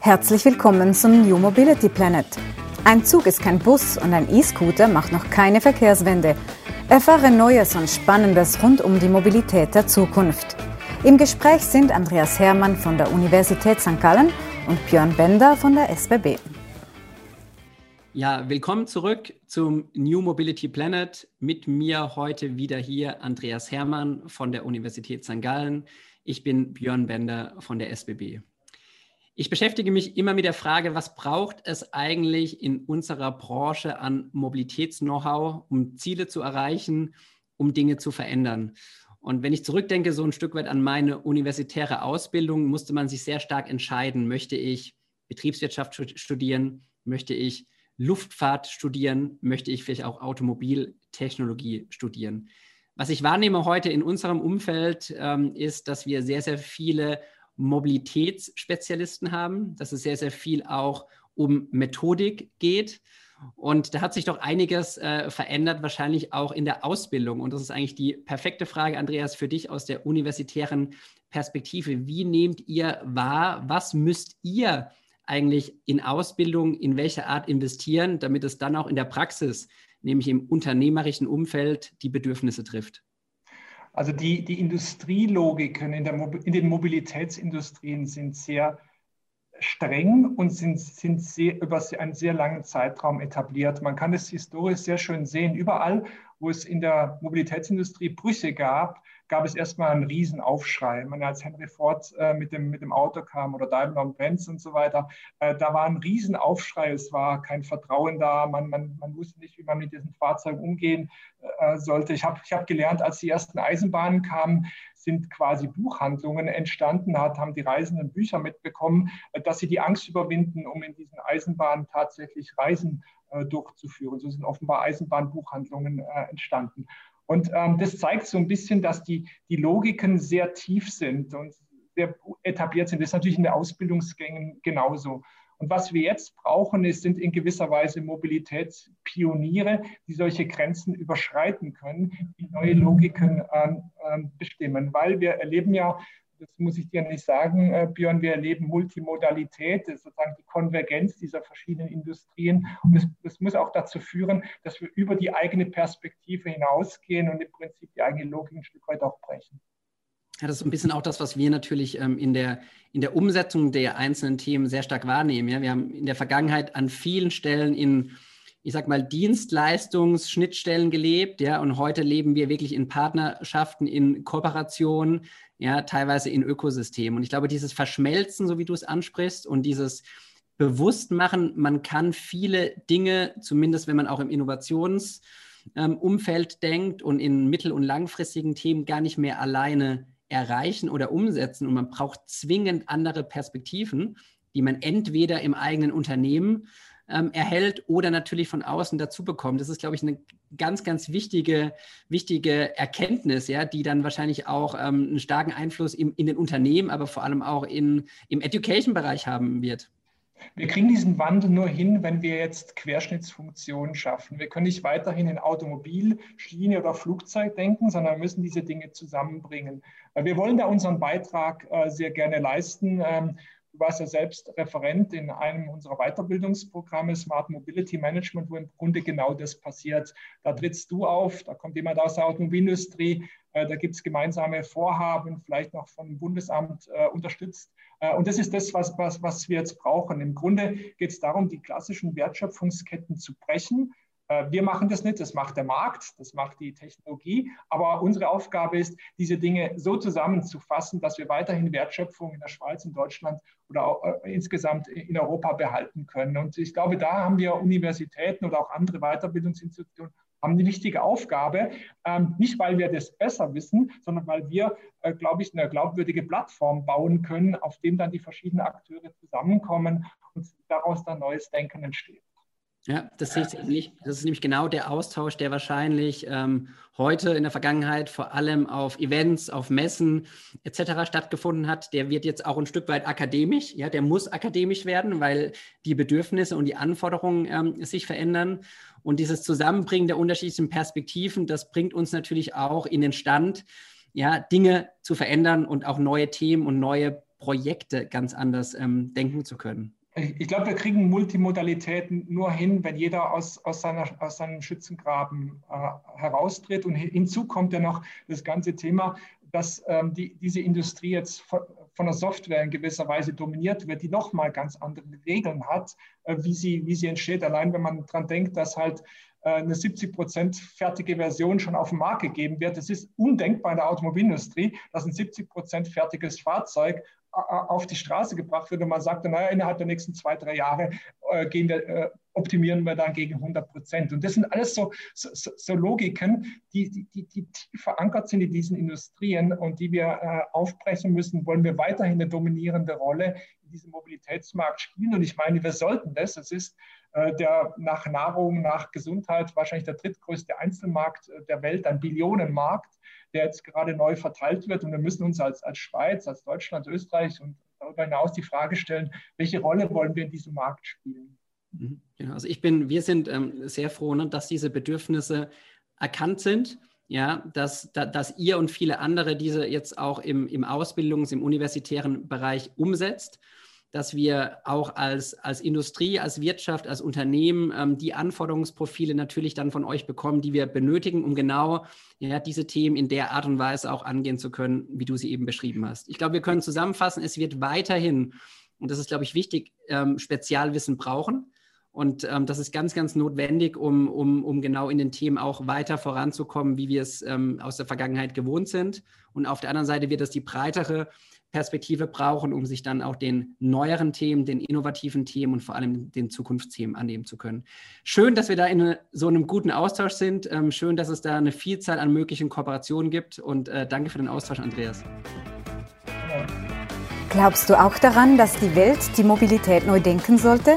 Herzlich willkommen zum New Mobility Planet. Ein Zug ist kein Bus und ein E-Scooter macht noch keine Verkehrswende. Erfahre Neues und Spannendes rund um die Mobilität der Zukunft. Im Gespräch sind Andreas Hermann von der Universität St. Gallen und Björn Bender von der SBB. Ja, willkommen zurück zum New Mobility Planet. Mit mir heute wieder hier Andreas Hermann von der Universität St. Gallen. Ich bin Björn Bender von der SBB. Ich beschäftige mich immer mit der Frage, was braucht es eigentlich in unserer Branche an Mobilitäts-Know-how, um Ziele zu erreichen, um Dinge zu verändern. Und wenn ich zurückdenke, so ein Stück weit an meine universitäre Ausbildung, musste man sich sehr stark entscheiden, möchte ich Betriebswirtschaft studieren, möchte ich Luftfahrt studieren, möchte ich vielleicht auch Automobiltechnologie studieren. Was ich wahrnehme heute in unserem Umfeld ähm, ist, dass wir sehr, sehr viele Mobilitätsspezialisten haben, dass es sehr, sehr viel auch um Methodik geht. Und da hat sich doch einiges äh, verändert, wahrscheinlich auch in der Ausbildung. Und das ist eigentlich die perfekte Frage, Andreas, für dich aus der universitären Perspektive. Wie nehmt ihr wahr, was müsst ihr eigentlich in Ausbildung, in welcher Art investieren, damit es dann auch in der Praxis, nämlich im unternehmerischen Umfeld, die Bedürfnisse trifft? Also die, die Industrielogiken in, der, in den Mobilitätsindustrien sind sehr streng und sind, sind sehr, über einen sehr langen Zeitraum etabliert. Man kann es historisch sehr schön sehen. Überall, wo es in der Mobilitätsindustrie Brüche gab, gab es erstmal einen Riesenaufschrei. Man, als Henry Ford äh, mit, dem, mit dem Auto kam oder Daimler und Benz und so weiter, äh, da war ein Riesenaufschrei. Es war kein Vertrauen da. Man, man, man wusste nicht, wie man mit diesen Fahrzeugen umgehen äh, sollte. Ich habe ich hab gelernt, als die ersten Eisenbahnen kamen, sind quasi Buchhandlungen entstanden, hat, haben die Reisenden Bücher mitbekommen, äh, dass sie die Angst überwinden, um in diesen Eisenbahnen tatsächlich Reisen äh, durchzuführen. So sind offenbar Eisenbahnbuchhandlungen äh, entstanden. Und ähm, das zeigt so ein bisschen, dass die, die Logiken sehr tief sind und sehr etabliert sind. Das ist natürlich in den Ausbildungsgängen genauso. Und was wir jetzt brauchen, ist, sind in gewisser Weise Mobilitätspioniere, die solche Grenzen überschreiten können, die neue Logiken äh, bestimmen. Weil wir erleben ja das muss ich dir nicht sagen, äh, Björn, wir erleben Multimodalität, sozusagen die Konvergenz dieser verschiedenen Industrien. Und das, das, muss auch dazu führen, dass wir über die eigene Perspektive hinausgehen und im Prinzip die eigene Logik ein Stück weit auch brechen. Ja, das ist ein bisschen auch das, was wir natürlich ähm, in, der, in der Umsetzung der einzelnen Themen sehr stark wahrnehmen. Ja? Wir haben in der Vergangenheit an vielen Stellen in ich sag mal, Dienstleistungsschnittstellen gelebt, ja, und heute leben wir wirklich in Partnerschaften, in Kooperationen, ja, teilweise in Ökosystemen. Und ich glaube, dieses Verschmelzen, so wie du es ansprichst, und dieses Bewusstmachen, man kann viele Dinge, zumindest wenn man auch im Innovationsumfeld ähm, denkt und in mittel- und langfristigen Themen gar nicht mehr alleine erreichen oder umsetzen. Und man braucht zwingend andere Perspektiven, die man entweder im eigenen Unternehmen ähm, erhält oder natürlich von außen dazu bekommt. Das ist, glaube ich, eine ganz, ganz wichtige, wichtige Erkenntnis, ja, die dann wahrscheinlich auch ähm, einen starken Einfluss im, in den Unternehmen, aber vor allem auch in, im Education-Bereich haben wird. Wir kriegen diesen Wandel nur hin, wenn wir jetzt Querschnittsfunktionen schaffen. Wir können nicht weiterhin in Automobil, Schiene oder Flugzeug denken, sondern wir müssen diese Dinge zusammenbringen. Wir wollen da unseren Beitrag äh, sehr gerne leisten. Du warst ja selbst Referent in einem unserer Weiterbildungsprogramme Smart Mobility Management, wo im Grunde genau das passiert. Da trittst du auf, da kommt jemand aus der Automobilindustrie, äh, da gibt es gemeinsame Vorhaben, vielleicht noch vom Bundesamt äh, unterstützt. Äh, und das ist das, was, was, was wir jetzt brauchen. Im Grunde geht es darum, die klassischen Wertschöpfungsketten zu brechen wir machen das nicht, das macht der Markt, das macht die Technologie. Aber unsere Aufgabe ist, diese Dinge so zusammenzufassen, dass wir weiterhin Wertschöpfung in der Schweiz, in Deutschland oder auch, äh, insgesamt in Europa behalten können. Und ich glaube, da haben wir Universitäten oder auch andere Weiterbildungsinstitutionen haben eine wichtige Aufgabe, ähm, nicht weil wir das besser wissen, sondern weil wir, äh, glaube ich, eine glaubwürdige Plattform bauen können, auf dem dann die verschiedenen Akteure zusammenkommen und daraus dann neues Denken entsteht. Ja, das sehe ich ähnlich. Das ist nämlich genau der Austausch, der wahrscheinlich ähm, heute in der Vergangenheit vor allem auf Events, auf Messen etc. stattgefunden hat. Der wird jetzt auch ein Stück weit akademisch. Ja, der muss akademisch werden, weil die Bedürfnisse und die Anforderungen ähm, sich verändern. Und dieses Zusammenbringen der unterschiedlichen Perspektiven, das bringt uns natürlich auch in den Stand, ja, Dinge zu verändern und auch neue Themen und neue Projekte ganz anders ähm, denken zu können? Ich glaube, wir kriegen Multimodalitäten nur hin, wenn jeder aus, aus, seiner, aus seinem Schützengraben äh, heraustritt. Und hinzu kommt ja noch das ganze Thema, dass ähm, die, diese Industrie jetzt von, der Software in gewisser Weise dominiert wird, die nochmal ganz andere Regeln hat, äh, wie, sie, wie sie entsteht. Allein wenn man daran denkt, dass halt äh, eine 70 Prozent fertige Version schon auf den Markt gegeben wird. Es ist undenkbar in der Automobilindustrie, dass ein 70 Prozent fertiges Fahrzeug auf die Straße gebracht wird und man sagt, naja, innerhalb der nächsten zwei, drei Jahre äh, gehen wir, äh, optimieren wir dann gegen 100 Prozent. Und das sind alles so, so, so Logiken, die, die, die, tief verankert sind in diesen Industrien und die wir äh, aufbrechen müssen. Wollen wir weiterhin eine dominierende Rolle in diesem Mobilitätsmarkt spielen? Und ich meine, wir sollten das. Es ist äh, der nach Nahrung, nach Gesundheit wahrscheinlich der drittgrößte Einzelmarkt äh, der Welt, ein Billionenmarkt der jetzt gerade neu verteilt wird. Und wir müssen uns als, als Schweiz, als Deutschland, Österreich und darüber hinaus die Frage stellen, welche Rolle wollen wir in diesem Markt spielen? Mhm. Genau, also ich bin, wir sind ähm, sehr froh, ne, dass diese Bedürfnisse erkannt sind. Ja, dass, da, dass ihr und viele andere diese jetzt auch im, im Ausbildungs-, im universitären Bereich umsetzt dass wir auch als, als Industrie, als Wirtschaft, als Unternehmen ähm, die Anforderungsprofile natürlich dann von euch bekommen, die wir benötigen, um genau ja, diese Themen in der Art und Weise auch angehen zu können, wie du sie eben beschrieben hast. Ich glaube, wir können zusammenfassen, es wird weiterhin, und das ist, glaube ich, wichtig, ähm, Spezialwissen brauchen. Und ähm, das ist ganz, ganz notwendig, um, um, um genau in den Themen auch weiter voranzukommen, wie wir es ähm, aus der Vergangenheit gewohnt sind. Und auf der anderen Seite wird es die breitere Perspektive brauchen, um sich dann auch den neueren Themen, den innovativen Themen und vor allem den Zukunftsthemen annehmen zu können. Schön, dass wir da in so einem guten Austausch sind. Ähm, schön, dass es da eine Vielzahl an möglichen Kooperationen gibt und äh, danke für den Austausch, Andreas. Glaubst du auch daran, dass die Welt die Mobilität neu denken sollte?